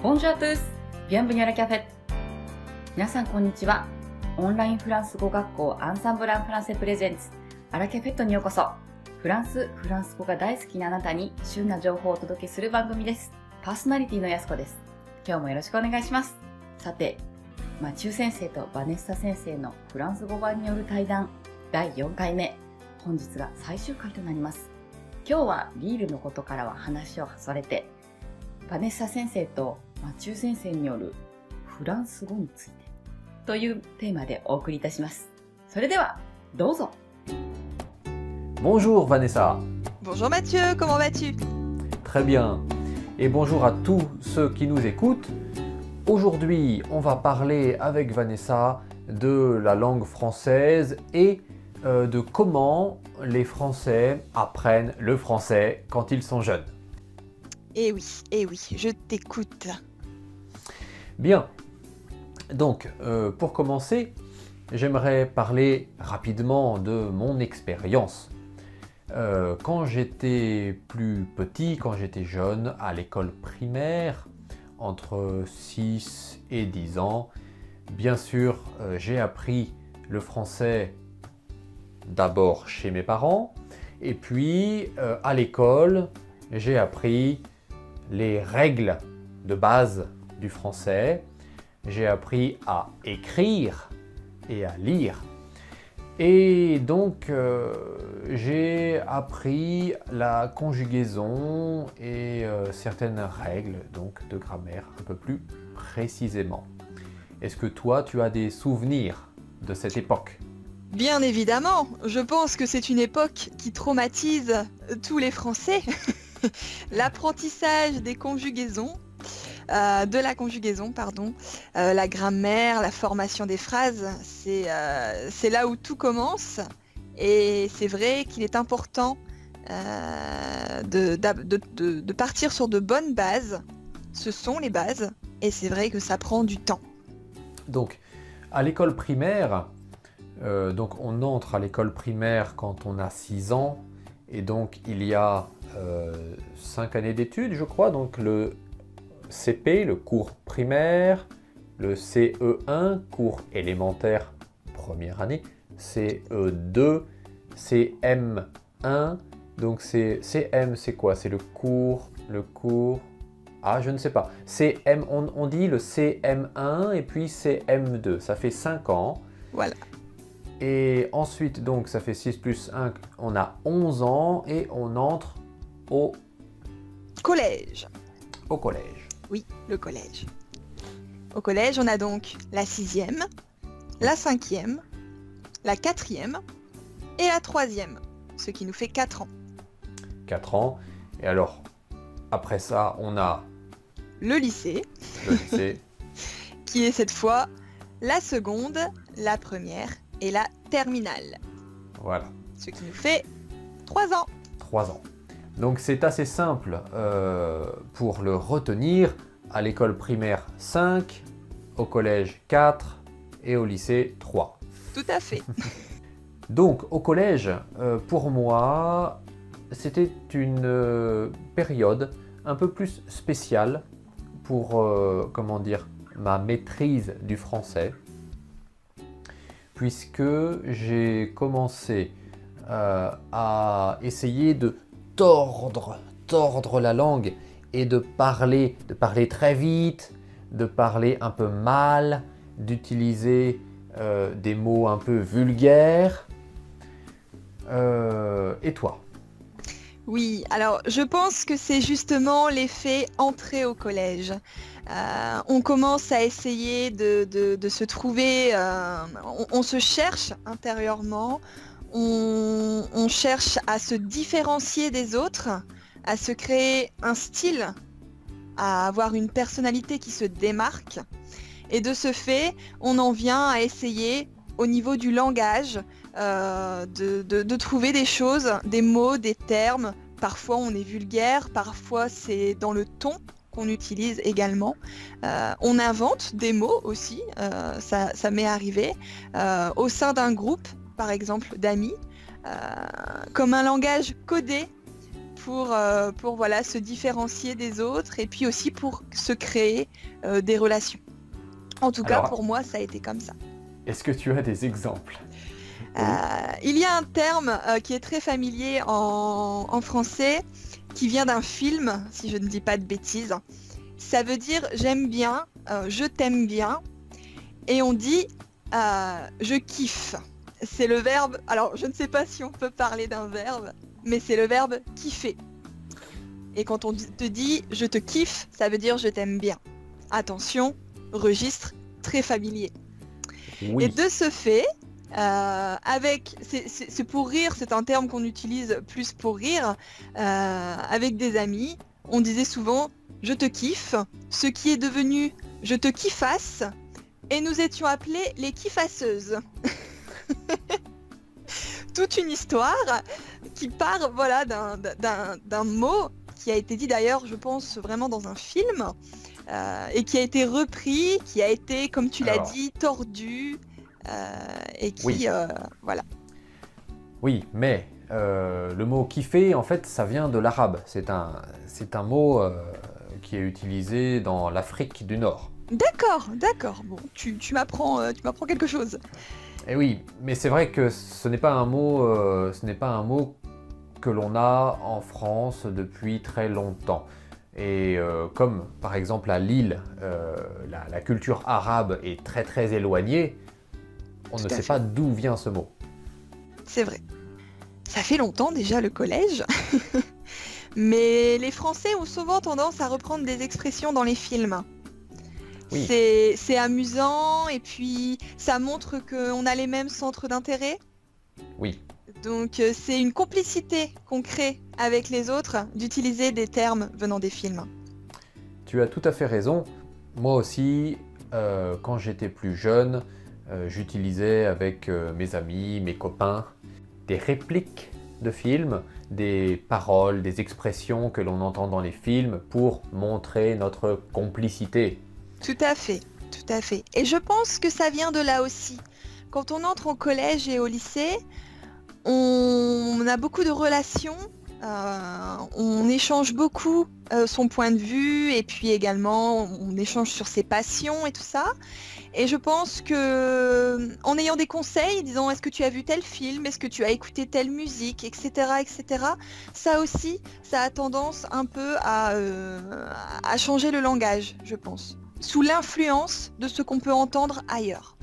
Bonjour à tous! Bienvenue à la café! 皆さんこんにちは。オンラインフランス語学校アンサンブランフランセプレゼンツアラキャフェットにようこそ。フランス、フランス語が大好きなあなたに旬な情報をお届けする番組です。パーソナリティのやすこです。今日もよろしくお願いします。さて、マチュー先生とバネッサ先生のフランス語版による対談第4回目。本日が最終回となります。今日はリールのことからは話をそれて、バネッサ先生と マチュー先生によるフランス語についてというテーマでお送りいたします。それでは、どうぞ Bonjour Vanessa. Bonjour Mathieu, comment vas-tu Très bien. Et bonjour à tous ceux qui nous écoutent. Aujourd'hui, on va parler avec Vanessa de la langue française et euh, de comment les Français apprennent le français quand ils sont jeunes. Eh oui, eh oui, je t'écoute. Bien. Donc, euh, pour commencer, j'aimerais parler rapidement de mon expérience. Euh, quand j'étais plus petit, quand j'étais jeune, à l'école primaire, entre 6 et 10 ans, bien sûr, euh, j'ai appris le français d'abord chez mes parents, et puis à l'école, j'ai appris les règles de base du français. J'ai appris à écrire et à lire. Et donc, euh, j'ai appris la conjugaison et euh, certaines règles donc, de grammaire un peu plus précisément. Est-ce que toi, tu as des souvenirs de cette époque? Bien évidemment, je pense que c'est une époque qui traumatise tous les Français. L'apprentissage des conjugaisons, euh, de la conjugaison, pardon, euh, la grammaire, la formation des phrases, c'est euh, c'est là où tout commence. Et c'est vrai qu'il est important de, de- partir sur de bonnes bases. Ce sont les bases. Et c'est vrai que ça prend du temps. Donc, à l'école primaire, donc on entre à l'école primaire quand on a 6 ans, et donc il y a 5 années d'études, je crois. Donc le CP, le cours primaire, le CE1, cours élémentaire, première année, CE2, CM1. Donc c'est CM, c'est quoi? C'est le cours, le cours. Ah, je ne sais pas. CM, on, on dit le CM1 et puis CM2. Ça fait 5 ans. Voilà. Et ensuite, donc, ça fait 6 plus 1, on a 11 ans et on entre au, Collège. au collège. Oui, le collège. Au collège, on a donc la sixième, la cinquième, la quatrième et la troisième, ce qui nous fait 4 ans. 4 ans. Et alors, après ça, on a Le lycée, le lycée. qui est cette fois la seconde, la première et la terminale, voilà, ce qui nous fait 3 ans. 3 ans. Donc, c'est assez simple euh, pour le retenir. À l'école primaire, 5. Au collège, 4. Et au lycée, 3. Tout à fait. Donc au collège, euh, pour moi, c'était une euh, période un peu plus spéciale pour, euh, comment dire, ma maîtrise du français, puisque j'ai commencé à essayer de tordre, tordre la langue et de parler, de parler très vite, de parler un peu mal, d'utiliser euh, des mots un peu vulgaires. Euh, et toi? Oui, alors je pense que c'est justement l'effet entrée au collège. Euh, on commence à essayer de, se trouver, on se cherche intérieurement, on, cherche à se différencier des autres, à se créer un style, à avoir une personnalité qui se démarque. Et de ce fait, on en vient à essayer au niveau du langage euh, de, trouver des choses, des mots, des termes. Parfois on est vulgaire, parfois c'est dans le ton qu'on utilise également. Euh, on invente des mots aussi, euh, ça, m'est arrivé, au sein d'un groupe, par exemple, d'amis, euh, comme un langage codé pour, euh, pour voilà, se différencier des autres et puis aussi pour se créer euh, des relations. En tout cas, pour moi, ça a été comme ça. Est-ce que tu as des exemples? Euh, il y a un terme euh, qui est très familier en, en français, qui vient d'un film, si je ne dis pas de bêtises. Ça veut dire j'aime bien, euh, je t'aime bien, et on dit je kiffe. C'est le verbe, alors je ne sais pas si on peut parler d'un verbe, mais c'est le verbe kiffer. Et quand on te dit je te kiffe, ça veut dire je t'aime bien. Attention, registre très familier. Oui. Et de ce fait, euh, avec, c'est pour rire, c'est un terme qu'on utilise plus pour rire, euh, avec des amis, on disait souvent je te kiffe, ce qui est devenu je te kiffasse, et nous étions appelés les kiffasseuses. Toute une histoire qui part voilà, d'un- d'un d'un mot qui a été dit d'ailleurs, je pense, vraiment dans un film, euh, et qui a été repris, qui a été, comme tu l'as Alors. dit, tordu, euh, et qui, Oui. euh, voilà. Oui, mais le mot kiffer, en fait, ça vient de l'arabe. C'est un, c'est un mot qui est utilisé dans l'Afrique du Nord. D'accord, d'accord. Bon, tu, tu m'apprends, tu m'apprends quelque chose. Et oui, mais c'est vrai que ce n'est pas un mot, euh, ce n'est pas un mot que l'on a en France depuis très longtemps. Et euh, comme par exemple à Lille, euh, la, la culture arabe est très très éloignée, on Tout ne sait fait. pas d'où vient ce mot. C'est vrai. Ça fait longtemps déjà le collège. Mais les Français ont souvent tendance à reprendre des expressions dans les films. Oui. C'est amusant et puis ça montre qu'on a les mêmes centres d'intérêt. Oui, Donc euh, c'est une complicité qu'on crée avec les autres d'utiliser des termes venant des films. tu as tout à fait raison. Moi aussi, euh, quand j'étais plus jeune, euh, j'utilisais avec euh, mes amis, mes copains, des répliques de films, des paroles, des expressions que l'on entend dans les films pour montrer notre complicité. Tout à fait, tout à fait. Et je pense que ça vient de là aussi. Quand on entre au collège et au lycée, on a beaucoup de relations, euh, on échange beaucoup euh, son point de vue et puis également on échange sur ses passions et tout ça. Et je pense que en ayant des conseils, disons est-ce que tu as vu tel film, est-ce que tu as écouté telle musique, etc., etc. Ça aussi, ça a tendance un peu à, euh, à changer le langage, je pense, sous l'influence de ce qu'on peut entendre ailleurs.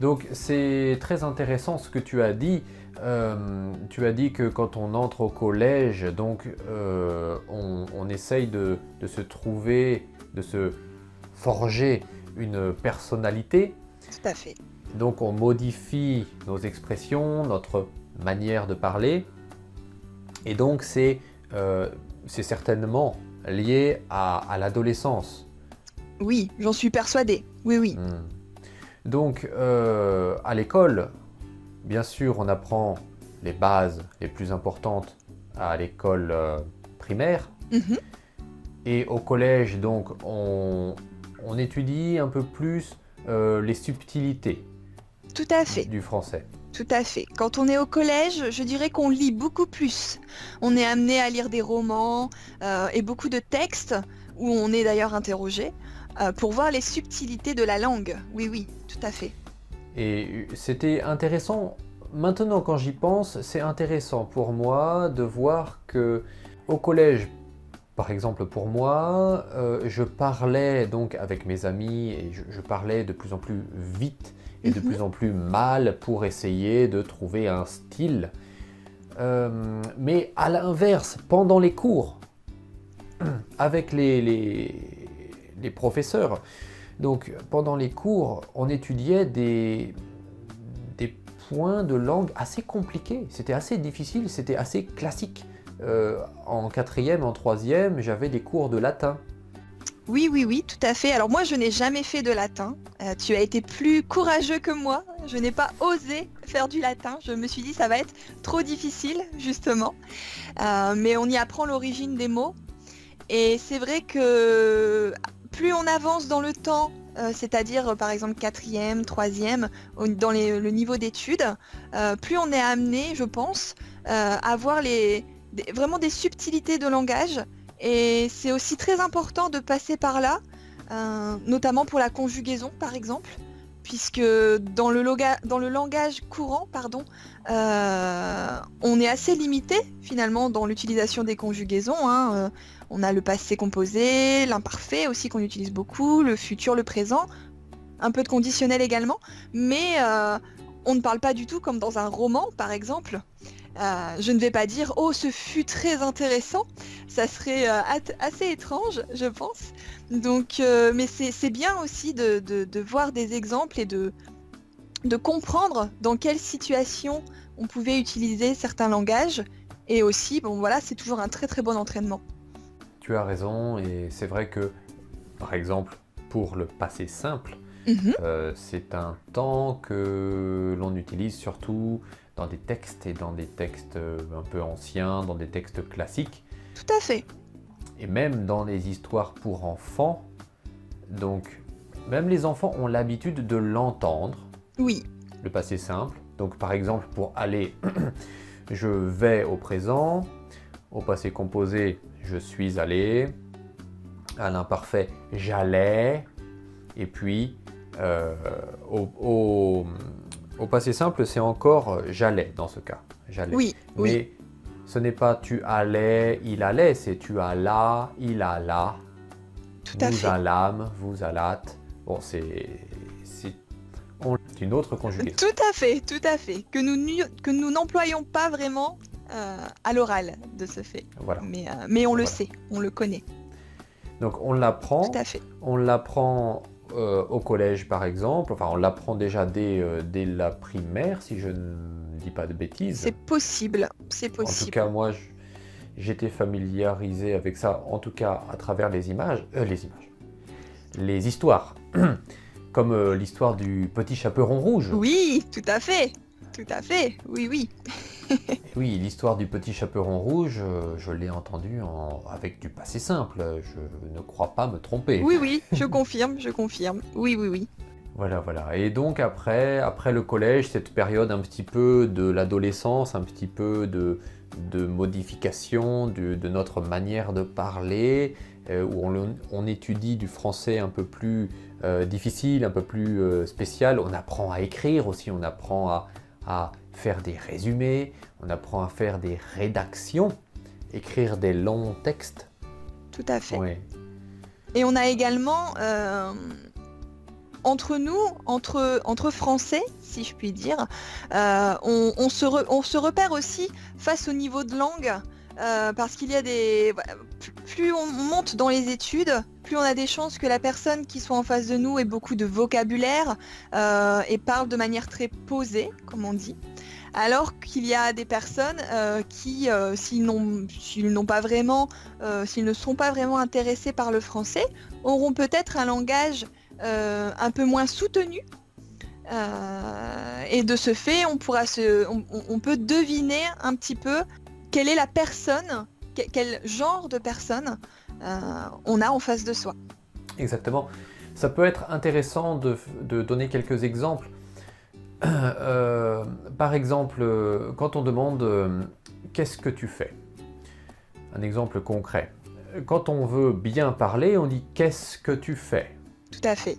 Donc c'est très intéressant ce que tu as dit. Euh, tu as dit que quand on entre au collège, donc euh, on, on essaye de, de se trouver, de se forger une personnalité. Tout à fait. Donc on modifie nos expressions, notre manière de parler. Et donc c'est euh, certainement lié à, à l'adolescence. Oui, j'en suis persuadée. Oui, oui. Hmm. Donc euh, à l'école, bien sûr, on apprend les bases les plus importantes à l'école euh, primaire. Mhm. Et au collège, donc, on, on étudie un peu plus euh, les subtilités Tout à fait. du français. Tout à fait. Quand on est au collège, je dirais qu'on lit beaucoup plus. On est amené à lire des romans euh, et beaucoup de textes où on est d'ailleurs interrogé euh, pour voir les subtilités de la langue. Oui, oui, tout à fait. Et c'était intéressant. Maintenant, quand j'y pense, c'est intéressant pour moi de voir que au collège, par exemple pour moi, euh, je parlais donc avec mes amis et je, je parlais de plus en plus vite et de Mhm. plus en plus mal pour essayer de trouver un style. Euh, mais à l'inverse, pendant les cours, avec les, les, les professeurs, donc pendant les cours, on étudiait des, points de langue assez compliqués. C'était assez difficile, c'était assez classique. Euh, en quatrième, en troisième, j'avais des cours de latin. Oui, oui, oui, tout à fait. Alors moi, je n'ai jamais fait de latin. Euh, tu as été plus courageux que moi. Je n'ai pas osé faire du latin. Je me suis dit, ça va être trop difficile, justement. Euh, mais on y apprend l'origine des mots. Et c'est vrai que plus on avance dans le temps, euh, c'est-à-dire euh, par exemple quatrième, troisième, dans le niveau d'études, euh, plus on est amené, je pense, euh, à voir vraiment des subtilités de langage. Et c'est aussi très important de passer par là, notamment pour la conjugaison par exemple, puisque dans le, langage courant, pardon, on est assez limité finalement dans l'utilisation des conjugaisons. Hein. Euh, on a le passé composé, l'imparfait aussi qu'on utilise beaucoup, le futur, le présent, un peu de conditionnel également, mais on ne parle pas du tout comme dans un roman par exemple. Euh, je ne vais pas dire oh ce fut très intéressant, ça serait euh, assez étrange je pense. Donc euh, mais c'est bien aussi de, voir des exemples et de, de comprendre dans quelle situation on pouvait utiliser certains langages et aussi bon voilà c'est toujours un très très bon entraînement. Tu as raison et c'est vrai que par exemple pour le passé simple, mhm. c'est un temps que l'on utilise surtout dans des textes et dans des textes euh, un peu anciens, dans des textes classiques. Tout à fait. Et même dans les histoires pour enfants. Donc, même les enfants ont l'habitude de l'entendre. Oui. Le passé simple. Donc, par exemple, pour aller, je vais au présent. Au passé composé, je suis allé. À l'imparfait, j'allais. Et puis, euh, au, au passé simple, c'est encore j'allais dans ce cas. J'allais. Oui. Mais ce n'est pas tu allais, il allait, c'est tu alla, il alla. Tout à vous fait. allâmes, vous allâtes. Bon, c'est une autre conjugaison. Tout à fait, tout à fait. Que nous que nous n'employons pas vraiment à l'oral de ce fait. Voilà. Mais, euh, mais on le sait, on le connaît. Donc on l'apprend. Tout à fait. On l'apprend euh, au collège par exemple, enfin on l'apprend déjà dès, euh, dès, la primaire si je ne dis pas de bêtises. C'est possible, c'est possible. En tout cas moi j'étais familiarisé avec ça, en tout cas à travers les images, euh, les images, les histoires, comme l'histoire du petit chaperon rouge. Oui, tout à fait, tout à fait, oui oui. oui, l'histoire du petit chaperon rouge, euh, je l'ai entendu avec du passé simple. Je ne crois pas me tromper. Oui, oui, je confirme, je confirme. Oui, oui, oui. Voilà, voilà. Et donc après, après le collège, cette période un petit peu de l'adolescence, un petit peu de, modification de, notre manière de parler, euh, où on, étudie du français un peu plus euh, difficile, un peu plus spécial. On apprend à écrire aussi, on apprend à faire des résumés, on apprend à faire des rédactions, écrire des longs textes. Tout à fait. Et on a également, euh, entre nous, entre, entre Français, si je puis dire, euh, on, se on, se repère aussi face au niveau de langue. Euh, parce qu'il y a des... Plus on monte dans les études, plus on a des chances que la personne qui soit en face de nous ait beaucoup de vocabulaire et parle de manière très posée, comme on dit alors qu'il y a des personnes euh, qui, euh, euh, s'ils ne sont pas vraiment intéressés par le français, auront peut-être un langage un peu moins soutenu. et de ce fait, on, peut deviner un petit peu quelle est la personne, quel, genre de personne on a en face de soi. Exactement. Ça peut être intéressant de donner quelques exemples. Euh, par exemple, quand on demande euh, qu'est-ce que tu fais? Un exemple concret. Quand on veut bien parler, on dit qu'est-ce que tu fais? Tout à fait.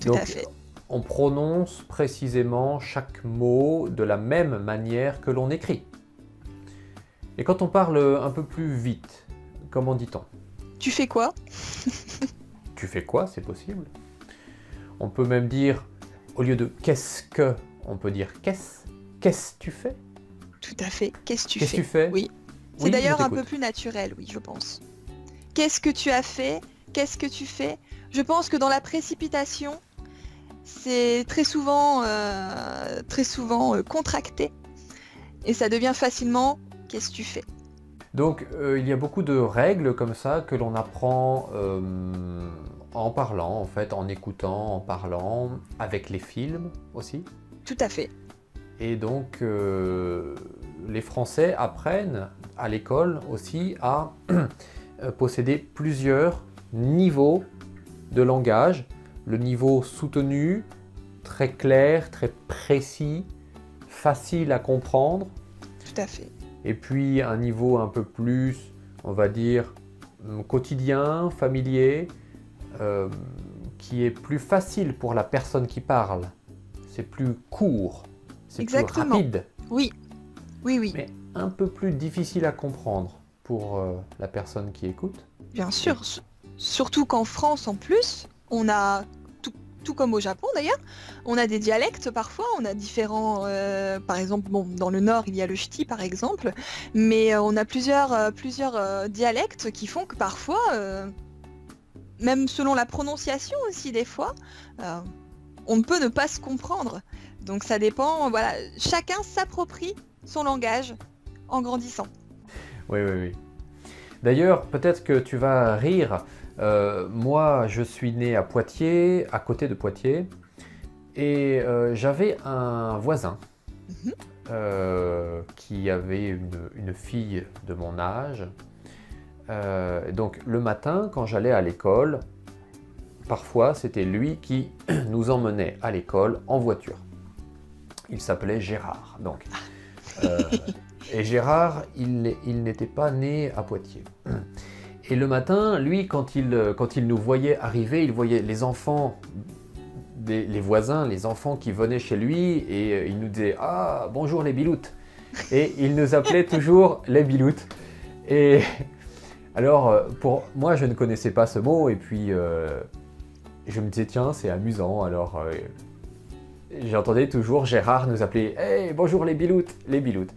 Tout à fait. On prononce précisément chaque mot de la même manière que l'on écrit. Et quand on parle un peu plus vite, comment dit-on? Tu fais quoi? Tu fais quoi? C'est possible. On peut même dire au lieu de qu'est-ce que, on peut dire qu'est-ce, qu'est-ce tu fais? Tout à fait. Qu'est-ce tu tu fais? Oui. C'est d'ailleurs un peu plus naturel, oui, je pense. Qu'est-ce que tu as fait? Qu'est-ce que tu fais? Je pense que dans la précipitation, c'est très souvent, euh, très souvent euh, contracté et ça devient facilement qu'est-ce que tu fais. Donc euh, il y a beaucoup de règles comme ça que l'on apprend en parlant, en fait, en écoutant, en parlant, avec les films aussi. Tout à fait. Et donc, euh, les Français apprennent à l'école aussi à posséder plusieurs niveaux de langage. Le niveau soutenu, très clair, très précis, facile à comprendre. Tout à fait. Et puis un niveau un peu plus, on va dire, hum, quotidien, familier, euh, qui est plus facile pour la personne qui parle. C'est plus court, c'est plus rapide, Oui, oui, oui, mais un peu plus difficile à comprendre pour euh, la personne qui écoute. bien sûr. Surtout qu'en France, en plus, on a, tout, comme au Japon d'ailleurs, on a des dialectes parfois, on a différents, euh, par exemple, bon, dans le nord, il y a le ch'ti par exemple, mais on a plusieurs, euh, plusieurs euh, dialectes qui font que parfois, même selon la prononciation aussi des fois, euh, on ne peut ne pas se comprendre. Donc ça dépend, voilà, chacun s'approprie son langage en grandissant. Oui, oui, oui. D'ailleurs, peut-être que tu vas rire. Euh, moi, je suis né à Poitiers, à côté de Poitiers, et euh, j'avais un voisin Mhm. euh, qui avait une, une fille de mon âge. Euh, donc, le matin, quand j'allais à l'école, parfois, c'était lui qui nous emmenait à l'école en voiture. Il s'appelait Gérard. Donc, euh, et Gérard, il, il n'était pas né à Poitiers. Et le matin, lui, quand il, quand il nous voyait arriver, il voyait les enfants, des- les voisins, les enfants qui venaient chez lui, et euh, il nous disait Ah, bonjour les biloutes Et il nous appelait toujours les biloutes. Et alors, euh, pour moi, je ne connaissais pas ce mot, et puis euh, je me disais Tiens, c'est amusant. Alors, euh, j'entendais toujours Gérard nous appeler Hey, bonjour les biloutes, les biloutes.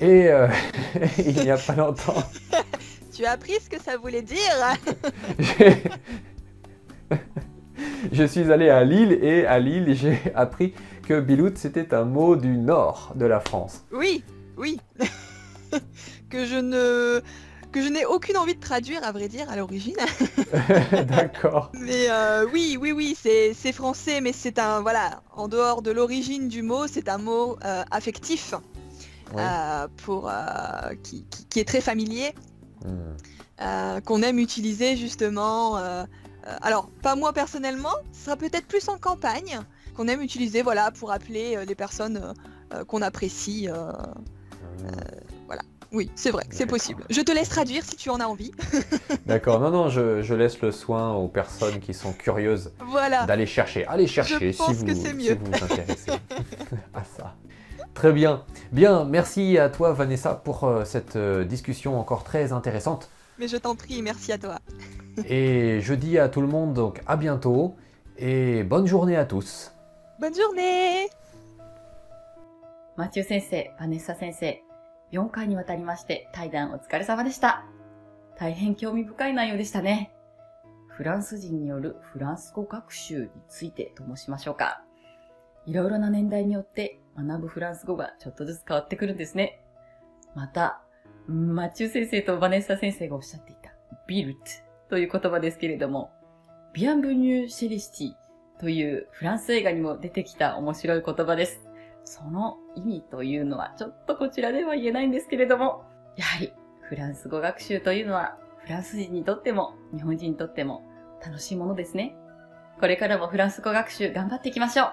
Et euh, il n'y a pas longtemps, Tu as appris ce que ça voulait dire j'ai- je suis allé à Lille et à Lille, j'ai appris que biloute c'était un mot du nord de la France. Oui, oui. que je ne que je n'ai aucune envie de traduire à vrai dire à l'origine. D'accord. Mais euh, oui, oui, oui, c'est français, mais c'est un voilà, en dehors de l'origine du mot, c'est un mot euh, affectif euh, pour qui, qui- qui est très familier, Hmm. qu'on aime utiliser justement. alors pas moi personnellement, ce sera peut-être plus en campagne qu'on aime utiliser voilà pour appeler les personnes qu'on apprécie. Hmm. Oui, c'est vrai, c'est possible. Je te laisse traduire si tu en as envie. D'accord, non, non, je, laisse le soin aux personnes qui sont curieuses d'aller chercher. Allez chercher si, vous, vous vous intéressez à ça. Très bien. Bien, merci à toi Vanessa pour euh, cette euh, discussion encore très intéressante. Mais je t'en prie, merci à toi. et je dis à tout le monde donc à bientôt et bonne journée à tous. Bonne journée Mathieu Sensei, Vanessa Sensei, 4回にわたりまして対談お疲れ様でした。大変興味深い内容でしたね。フランス人によるフランス語学習についてと申しましょうか。いろいろな年代によって学ぶフランス語がちょっとずつ変わってくるんですね。また、マチュー先生とバネッサ先生がおっしゃっていたビルトという言葉ですけれども、ビアンブニューシェリシティというフランス映画にも出てきた面白い言葉です。その意味というのはちょっとこちらでは言えないんですけれども、やはりフランス語学習というのはフランス人にとっても日本人にとっても楽しいものですね。これからもフランス語学習頑張っていきましょ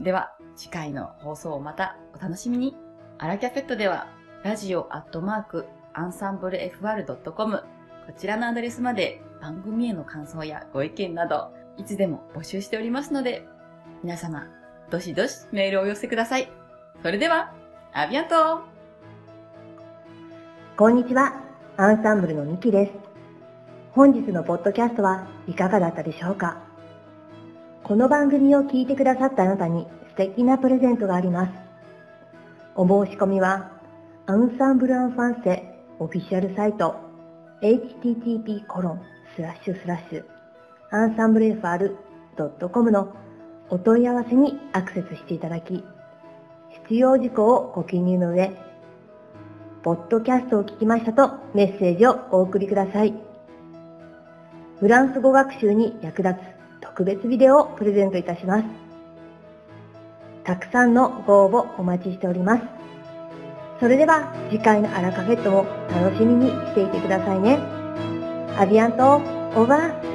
う。では次回の放送をまたお楽しみに。アラキャフェットではラジオアットマークアンサンブル FR.com こちらのアドレスまで番組への感想やご意見などいつでも募集しておりますので皆様どしどしメールをお寄せください。それでは、アビアントこんにちは。アンサンブルのミキです。本日のポッドキャストはいかがだったでしょうか？この番組を聞いてくださったあなたに素敵なプレゼントがあります。お申し込みは、アンサンブルアンファンセオフィシャルサイト http コロンスラッシュスラッシュアンサンブル FR.com のお問い合わせにアクセスしていただき、必要事項をご記入の上、ポッドキャストを聞きましたとメッセージをお送りください。フランス語学習に役立つ特別ビデオをプレゼントいたします。たくさんのご応募お待ちしております。それでは次回のアラカフェットも楽しみにしていてくださいね。アビアント、オーバー。